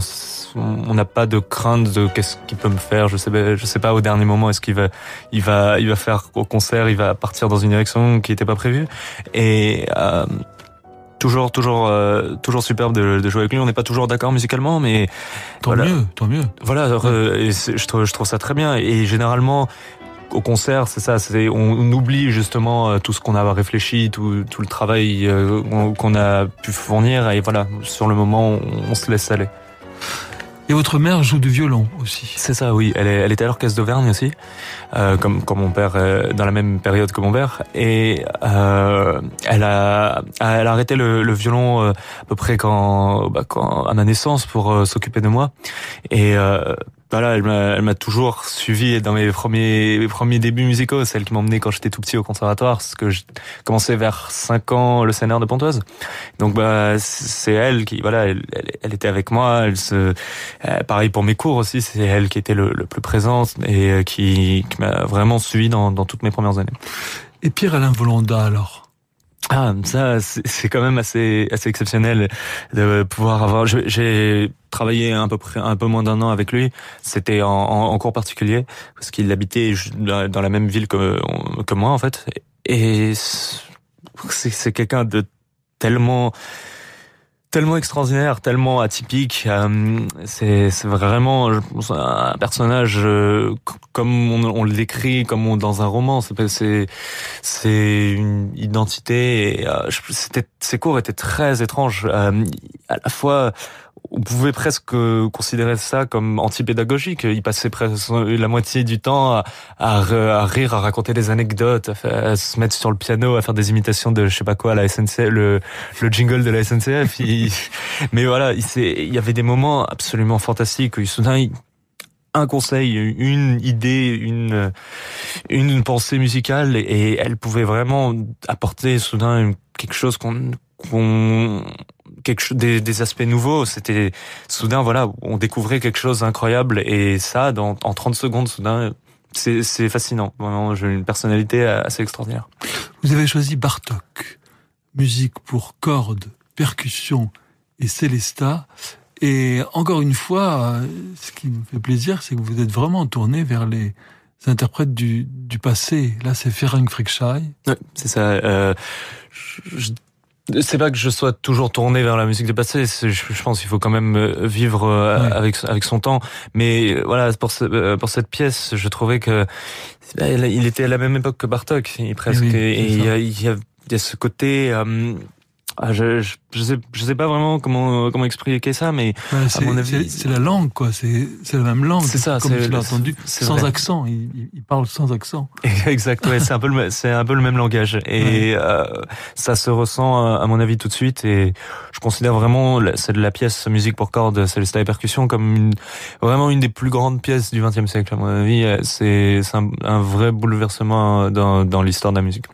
Speaker 3: on n'a pas de crainte de qu'est-ce qu'il peut me faire. Je sais, je sais pas au dernier moment est-ce qu'il va, il va, il va faire au concert, il va partir dans une direction qui n'était pas prévue. Et euh, toujours, toujours, euh, toujours superbe de, jouer avec lui. On n'est pas toujours d'accord musicalement, mais
Speaker 2: tant mieux, tant mieux.
Speaker 3: Voilà, et je trouve, je trouve ça très bien. Et généralement, au concert, c'est ça, c'est on, oublie justement euh, tout ce qu'on a réfléchi, tout, tout le travail qu'on a pu fournir, et voilà, sur le moment, on se laisse aller.
Speaker 2: Et votre mère joue du violon aussi.
Speaker 3: C'est ça, oui. Elle, est, elle était à l'orchestre d'Auvergne aussi, euh, comme, comme mon père, euh, dans la même période que mon père. Et euh, elle, a, elle a arrêté le, le violon euh, à peu près quand, bah, quand à ma naissance pour euh, s'occuper de moi. Et voilà, elle m'a, toujours suivi dans mes premiers, mes premiers débuts musicaux. Celle qui m'emmenait quand j'étais tout petit au conservatoire, parce que j'ai commencé vers 5 ans le scénario de Pontoise. Donc bah c'est elle qui, voilà, elle, elle, était avec moi. Elle se, euh, pareil pour mes cours aussi, c'est elle qui était le, le plus présente et euh, qui, qui m'a vraiment suivi dans, dans toutes mes premières années.
Speaker 2: Et Pierre-Alain Volonda alors?
Speaker 3: Ah, ça, c'est quand même assez assez exceptionnel de pouvoir avoir. J'ai travaillé un peu près un peu moins d'un an avec lui. C'était en, en, cours particulier parce qu'il habitait dans la même ville que que moi en fait. Et c'est quelqu'un de tellement tellement extraordinaire, tellement atypique. Euh, c'est vraiment un personnage euh, comme on, on le décrit, comme on, dans un roman. C'est c'est une identité. Euh, c'était ses cours étaient très étranges. à la fois on pouvait presque considérer ça comme anti-pédagogique. Il passait presque la moitié du temps à, rire, à raconter des anecdotes, à, se mettre sur le piano, à faire des imitations de je sais pas quoi, la SNCF, le, le jingle de la SNCF. mais voilà, il, y avait des moments absolument fantastiques. Il, soudain, un conseil, une idée, une une pensée musicale, et elle pouvait vraiment apporter soudain quelque chose qu'on qu'on quelque des, des, aspects nouveaux. C'était soudain, voilà, on découvrait quelque chose d'incroyable et ça, dans, en 30 secondes, soudain, c'est fascinant. Vraiment, j'ai une personnalité assez extraordinaire.
Speaker 2: Vous avez choisi Bartok, musique pour cordes, percussions et célesta. Et encore une fois, ce qui me fait plaisir, c'est que vous êtes vraiment tourné vers les interprètes du, du passé. Là, c'est Ferenc Frickschei.
Speaker 3: Ouais, c'est ça. Euh, je, c'est pas que je sois toujours tourné vers la musique du passé. Je, pense qu'il faut quand même euh, vivre euh, avec avec son temps. Mais euh, voilà, pour pour cette pièce, je trouvais que il était à la même époque que Bartok, presque. et il y, a, il y, a, ce côté ah, je, je, je, sais, je sais pas vraiment comment comment expliquer ça, mais
Speaker 2: à mon avis, c'est la langue, quoi. C'est c'est la même langue.
Speaker 3: C'est ça,
Speaker 2: comme tu l'as entendu, sans accent. Il, il, parle sans accent.
Speaker 3: Exact. Ouais, c'est un peu le c'est un peu le même langage, et euh, ça se ressent à mon avis tout de suite. Et je considère vraiment c'est de la pièce musique pour cordes, Célestin et percussion comme une, vraiment une des plus grandes pièces du XXe siècle à mon avis. C'est un, un vrai bouleversement dans dans l'histoire de la musique.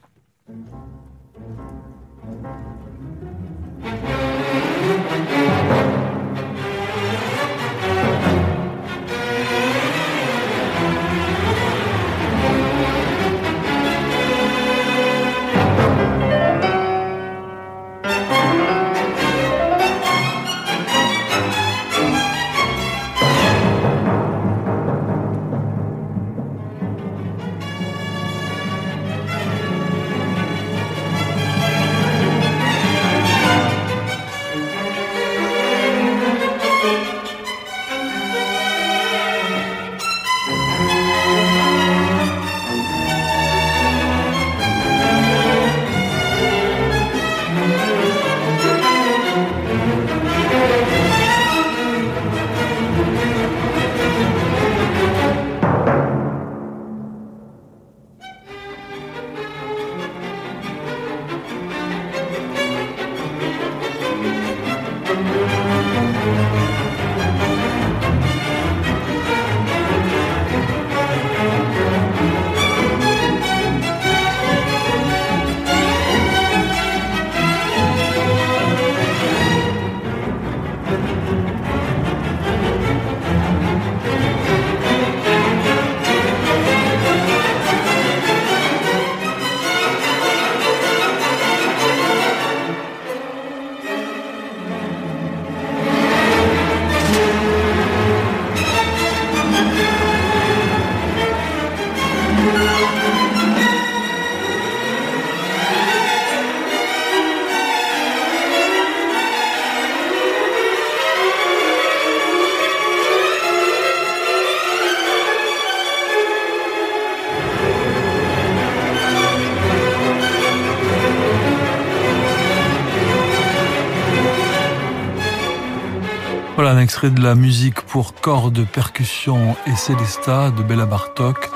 Speaker 2: Un extrait de la musique pour cordes, percussions et célesta de Bella Bartok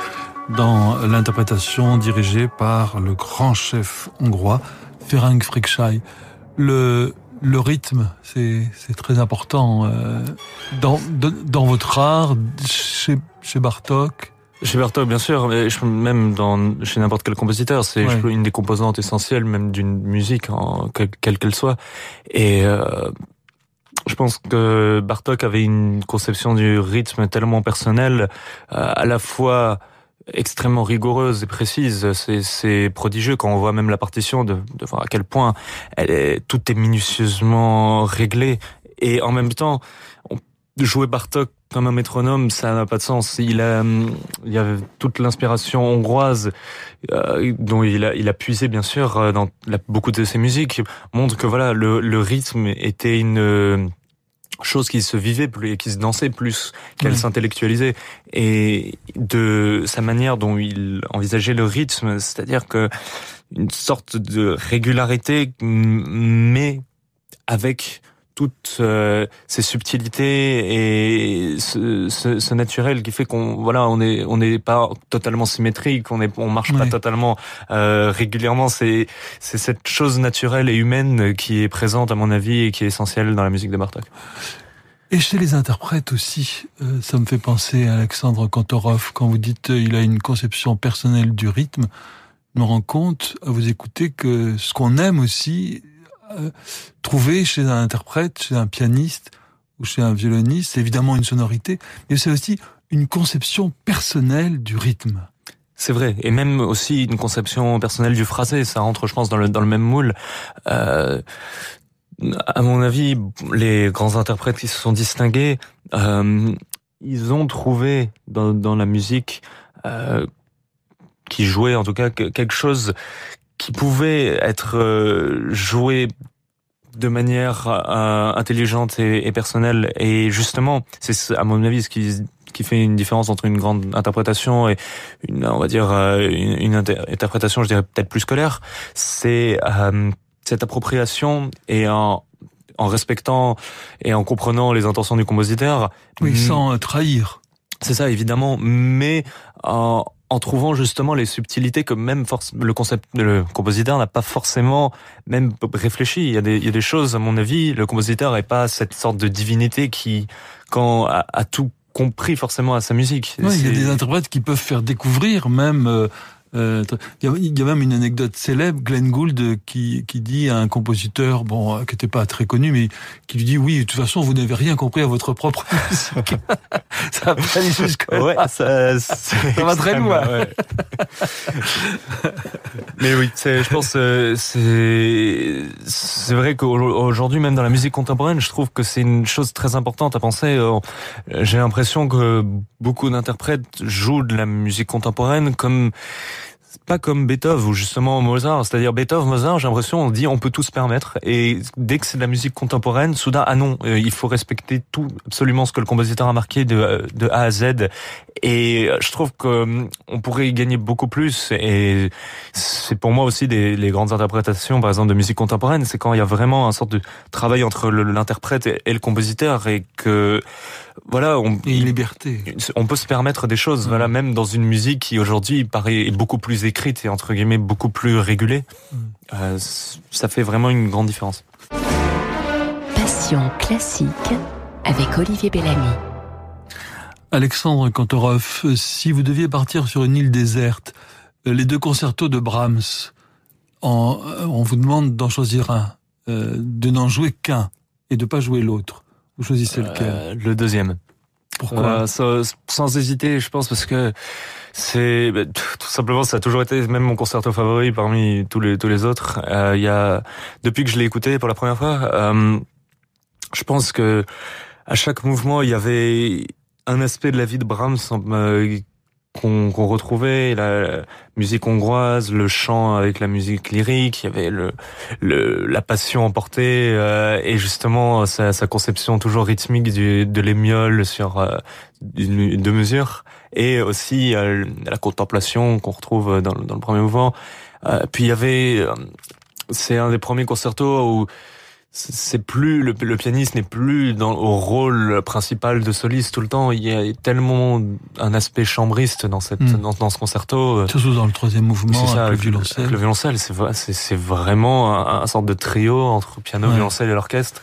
Speaker 2: dans l'interprétation dirigée par le grand chef hongrois Ferenc Frickschei. Le le rythme, c'est très important euh, dans, dans votre art, chez, chez Bartok?
Speaker 3: Chez Bartok, bien sûr, mais même dans, chez n'importe quel compositeur, c'est une des composantes essentielles même d'une musique, en, quelle qu'elle soit. Et euh, je pense que Bartok avait une conception du rythme tellement personnelle, euh, à la fois extrêmement rigoureuse et précise. C'est prodigieux quand on voit même la partition de, voir à quel point tout est minutieusement réglé. Et en même temps, jouer Bartok comme un métronome, ça n'a pas de sens. Il a, il y a toute l'inspiration hongroise euh, dont il a, il a puisé bien sûr euh, dans beaucoup de ses musiques montre que voilà le, le rythme était une chose qui se vivait plus et qui se dansait plus qu'elle s'intellectualisait et de sa manière dont il envisageait le rythme c'est-à-dire que une sorte de régularité mais avec toutes euh, ces subtilités et ce, ce, ce, naturel qui fait qu'on voilà on est on n'est pas totalement symétrique on est on marche pas totalement euh, régulièrement c'est c'est cette chose naturelle et humaine qui est présente à mon avis et qui est essentielle dans la musique de Bartok.
Speaker 2: Et chez les interprètes aussi, euh, ça me fait penser à Alexandre Kantorov quand vous dites il a une conception personnelle du rythme. Je me rends compte à vous écouter que ce qu'on aime aussi, euh, trouver chez un interprète, chez un pianiste ou chez un violoniste, c'est évidemment une sonorité, mais c'est aussi une conception personnelle du rythme.
Speaker 3: C'est vrai, et même aussi une conception personnelle du phrasé, ça rentre, je pense, dans le dans le même moule. Euh, à mon avis, les grands interprètes qui se sont distingués, euh, ils ont trouvé dans, dans la musique euh, qui jouait en tout cas quelque chose qui pouvait être euh, joué de manière euh, intelligente et, et, personnelle. Et justement, c'est à mon avis ce qui qui fait une différence entre une grande interprétation et une, on va dire, euh, une, une interprétation, je dirais peut-être plus scolaire. C'est euh, cette appropriation et en en respectant et en comprenant les intentions du compositeur.
Speaker 2: Oui, sans trahir.
Speaker 3: C'est ça, évidemment, mais en, en trouvant justement les subtilités que même force, le concept, le compositeur n'a pas forcément même réfléchi. Il y a des, il y a des choses, à mon avis, le compositeur n'est pas cette sorte de divinité qui, quand a, a tout compris forcément à sa musique.
Speaker 2: Oui, il y a des interprètes qui peuvent faire découvrir même euh, euh, il y, a même une anecdote célèbre, Glenn Gould qui, qui dit à un compositeur, bon, euh, qui n'était pas très connu, mais qui lui dit oui, de toute façon, vous n'avez rien compris à votre propre musique. ça va pas jusqu'à
Speaker 3: ouais, ça,
Speaker 2: ça va très loin. Ouais.
Speaker 3: mais oui, je pense, euh, c'est c'est vrai qu'aujourd'hui, même dans la musique contemporaine, je trouve que c'est une chose très importante à penser. J'ai l'impression que beaucoup d'interprètes jouent de la musique contemporaine comme pas comme Beethoven ou justement Mozart. C'est-à-dire Beethoven, Mozart, j'ai l'impression on dit on peut tout se permettre. Et dès que c'est de la musique contemporaine, soudain ah non, euh, il faut respecter tout absolument ce que le compositeur a marqué de, A à Z. Et je trouve que euh, on pourrait y gagner beaucoup plus. Et c'est pour moi aussi des grandes interprétations, par exemple de musique contemporaine, c'est quand il y a vraiment un sorte de travail entre l'interprète et le compositeur et que voilà, on,
Speaker 2: et une liberté.
Speaker 3: On peut se permettre des choses, voilà, même dans une musique qui aujourd'hui paraît beaucoup plus écrite et entre guillemets beaucoup plus régulée. Euh, ça fait vraiment une grande différence.
Speaker 1: Passion classique avec Olivier Bellamy.
Speaker 2: Alexandre Kantorov, si vous deviez partir sur une île déserte, euh, les deux concertos de Brahms, on, euh, on vous demande d'en choisir un, de n'en jouer qu'un et de pas jouer l'autre. Vous choisissez lequel euh,
Speaker 3: Le deuxième.
Speaker 2: Pourquoi
Speaker 3: euh, sans, hésiter, je pense, parce que c'est bah, tout simplement ça a toujours été même mon concerto favori parmi tous les tous les autres. Euh, il y a depuis que je l'ai écouté pour la première fois, euh, je pense que à chaque mouvement il y avait un aspect de la vie de Brahms euh, qu'on retrouvait la musique hongroise, le chant avec la musique lyrique, il y avait le, le la passion emportée euh, et justement sa, sa, conception toujours rythmique du, de l'émiole sur euh, deux mesures et aussi euh, la contemplation qu'on retrouve dans, dans, le premier mouvement. Euh, puis il y avait, c'est un des premiers concertos où c'est plus le, le pianiste n'est plus dans au rôle principal de soliste tout le temps. Il y a tellement un aspect chambriste dans cette
Speaker 2: Hmm.
Speaker 3: dans, dans ce concerto.
Speaker 2: Surtout dans le troisième mouvement,
Speaker 3: ça,
Speaker 2: avec le violoncelle.
Speaker 3: avec le violoncelle, c'est c'est c'est vraiment un, un sorte de trio entre piano,
Speaker 2: Ouais.
Speaker 3: violoncelle et l'orchestre.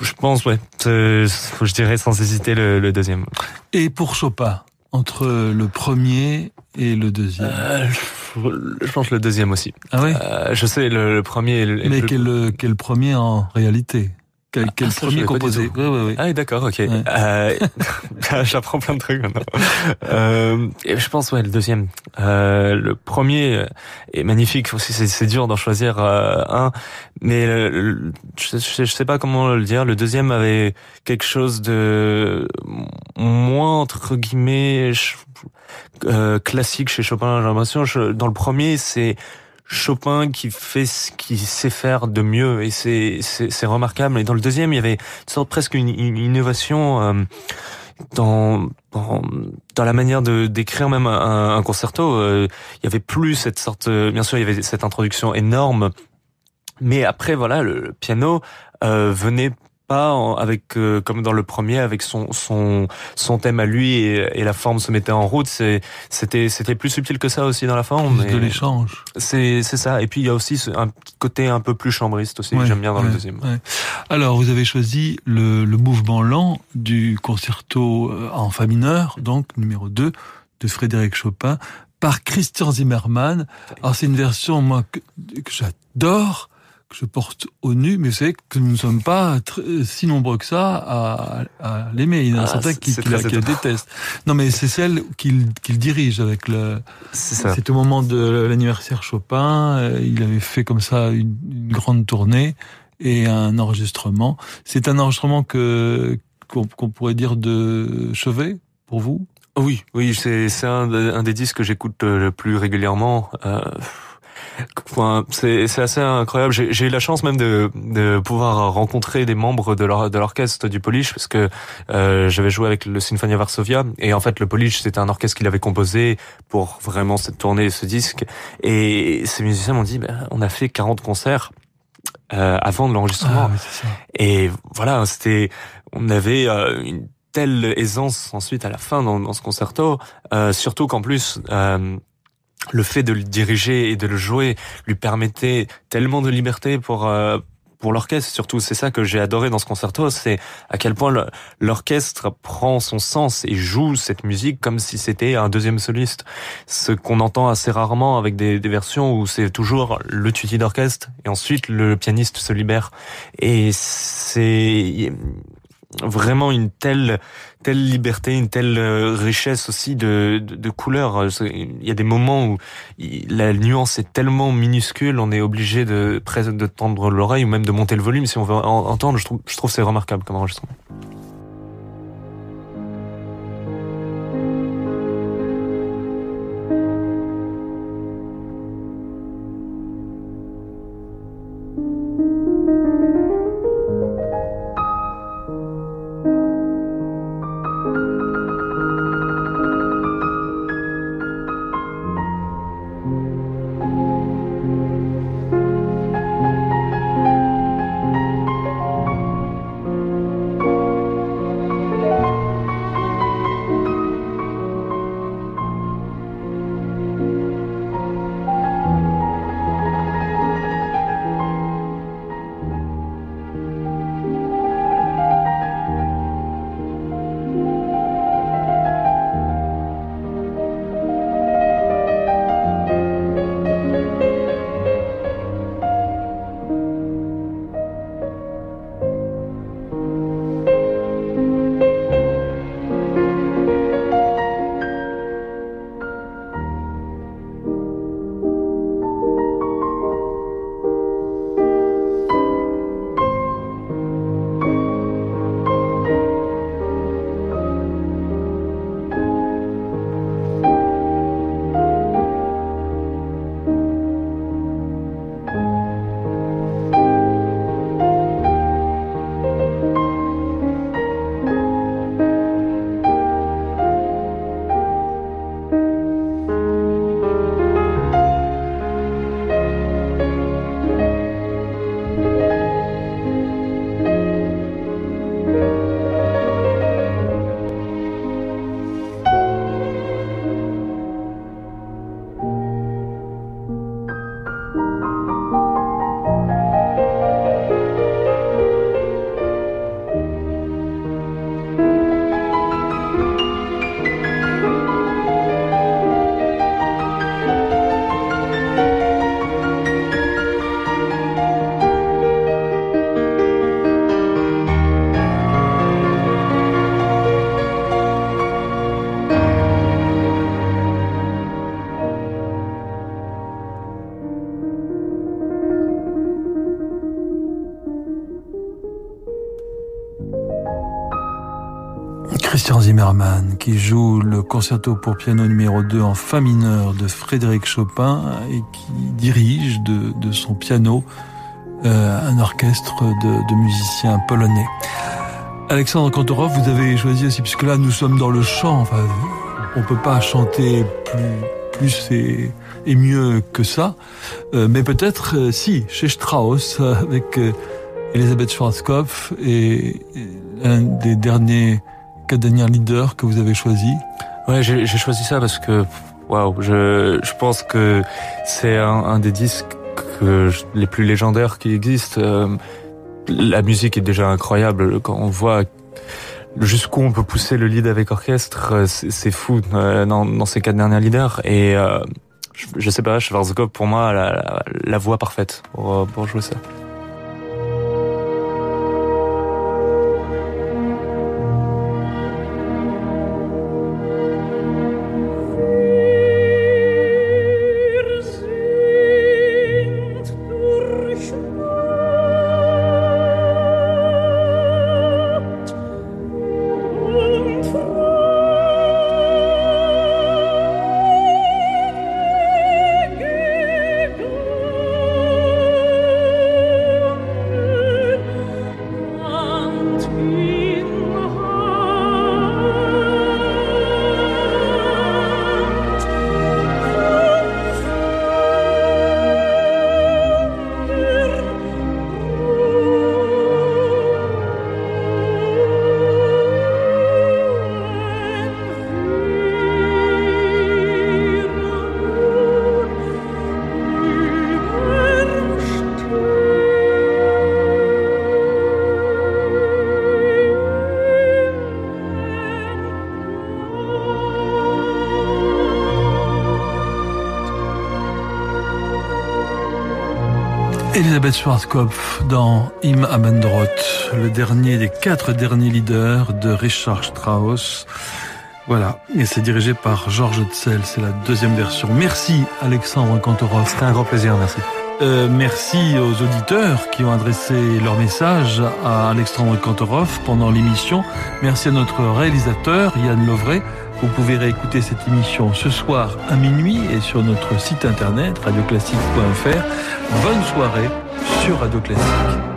Speaker 3: Je pense, ouais, je dirais sans hésiter le, le deuxième.
Speaker 2: Et pour Chopin, entre le premier et le deuxième?
Speaker 3: Euh, je pense le deuxième aussi.
Speaker 2: Ah oui?
Speaker 3: Euh, je sais, le, le premier. est le- est
Speaker 2: Mais quel, quel premier en réalité? Quel, quel
Speaker 3: Ah, ça, je
Speaker 2: premier composé. Oui, oui, oui.
Speaker 3: Ah oui, d'accord, ok. Euh, J'apprends plein de trucs maintenant. Euh, et je pense, ouais, le deuxième. Euh, le premier est magnifique aussi. C'est dur d'en choisir euh, un, mais le- le- je, je, je sais pas comment le dire. Le deuxième avait quelque chose de moins entre guillemets ch- euh, classique chez Chopin. J'ai l'impression. Je- Dans le premier, c'est Chopin qui fait ce qu'il sait faire de mieux et c'est c'est c'est remarquable. Et dans le deuxième, il y avait une sorte presque une, une innovation euh, dans, dans la manière de d'écrire même un, un concerto. Euh, il y avait plus cette sorte. euh, bien sûr, il y avait cette introduction énorme, mais après voilà, le, le piano euh, venait pas en- avec euh, comme dans le premier avec son son son thème à lui et, et la forme se mettait en route c'était c'était plus subtil que ça aussi dans la forme
Speaker 2: Plus de l'échange.
Speaker 3: c'est c'est ça et puis il y a aussi un petit côté un peu plus chambriste aussi que j'aime bien dans le deuxième
Speaker 2: ouais. Alors, vous avez choisi le, le mouvement lent du concerto euh, en fa mineur, donc numéro 2 de Frédéric Chopin, par Christian Zimmermann. Alors, c'est une version, moi, que, que j'adore, que je porte au nu, mais vous savez que nous ne sommes pas tr- si nombreux que ça à, à l'aimer. Il y en a
Speaker 3: Ah,
Speaker 2: certains
Speaker 3: c'est-
Speaker 2: qui,
Speaker 3: c'est
Speaker 2: qui la, qui détestent. Non, mais c'est celle qu'il dirige avec le...
Speaker 3: C'est ça.
Speaker 2: C'est au moment de l'anniversaire Chopin. euh, Il avait fait comme ça une, une grande tournée et un enregistrement. C'est un enregistrement que qu'on pourrait dire de chevet pour vous?
Speaker 3: Oui, oui, c'est c'est un, de- un des disques que j'écoute euh, le plus régulièrement. Euh, enfin, c'est c'est assez incroyable. J'ai eu la chance même de de pouvoir rencontrer des membres de l'or- de l'orchestre du Polish parce que euh, j'avais joué avec le Sinfonia Varsovia et en fait le Polish c'était un orchestre qu'il avait composé pour vraiment cette tournée, ce disque. Et ces musiciens m'ont dit, ben, on a fait 40 concerts. euh, avant de l'enregistrement.
Speaker 2: Ah.
Speaker 3: Et voilà, c'était, on avait euh, une telle aisance ensuite à la fin dans, dans ce concerto, euh, surtout qu'en plus. Le fait de le diriger et de le jouer lui permettait tellement de liberté pour euh, pour l'orchestre. Surtout c'est ça que j'ai adoré dans ce concerto c'est à quel point l'orchestre prend son sens et joue cette musique comme si c'était un deuxième soliste. Ce qu'on entend assez rarement avec des, des versions où c'est toujours le tutti d'orchestre et ensuite le pianiste se libère. Et c'est vraiment une telle telle liberté, une telle euh, richesse aussi de, de, de couleurs. C'est- Il y a des moments où la nuance est tellement minuscule, on est obligé de de tendre l'oreille ou même de monter le volume si on veut en- entendre. Je trouve, je trouve c'est remarquable comme enregistrement.
Speaker 2: Concerto pour piano numéro 2 en fa mineur de Frédéric Chopin et qui dirige de, son piano euh, un orchestre de, musiciens polonais. Alexandre Kantorov, vous avez choisi aussi, puisque là nous sommes dans le chant, enfin, on peut pas chanter plus, et, mieux que ça, euh, mais peut-être euh, si, chez Strauss, avec Elisabeth Schwarzkopf et, et un des derniers quatre derniers leaders que vous avez choisi.
Speaker 3: Ouais, j'ai choisi ça parce que waouh, je, je pense que c'est un, un, des disques que je, les plus légendaires qui existent. Euh, la musique est déjà incroyable quand on voit jusqu'où on peut pousser le lead avec orchestre, c'est fou euh, dans, dans, ces quatre derniers leaders. Et euh, je, je, sais pas, Schwarzkopf pour moi la, la, la voix parfaite pour, pour jouer ça.
Speaker 2: Elisabeth Schwarzkopf dans Im Abendroth, le dernier des quatre derniers leaders de Richard Strauss. Voilà, et c'est dirigé par Georges Hetzel, c'est la deuxième version. Merci Alexandre Kantorov.
Speaker 3: C'était un grand plaisir, merci.
Speaker 2: Euh, merci aux auditeurs qui ont adressé leur message à Alexandre Kantorov pendant l'émission. Merci à notre réalisateur Yann Lovray. Vous pouvez réécouter cette émission ce soir à minuit et sur notre site internet radioclassique.fr. Bonne soirée sur Radio Classique.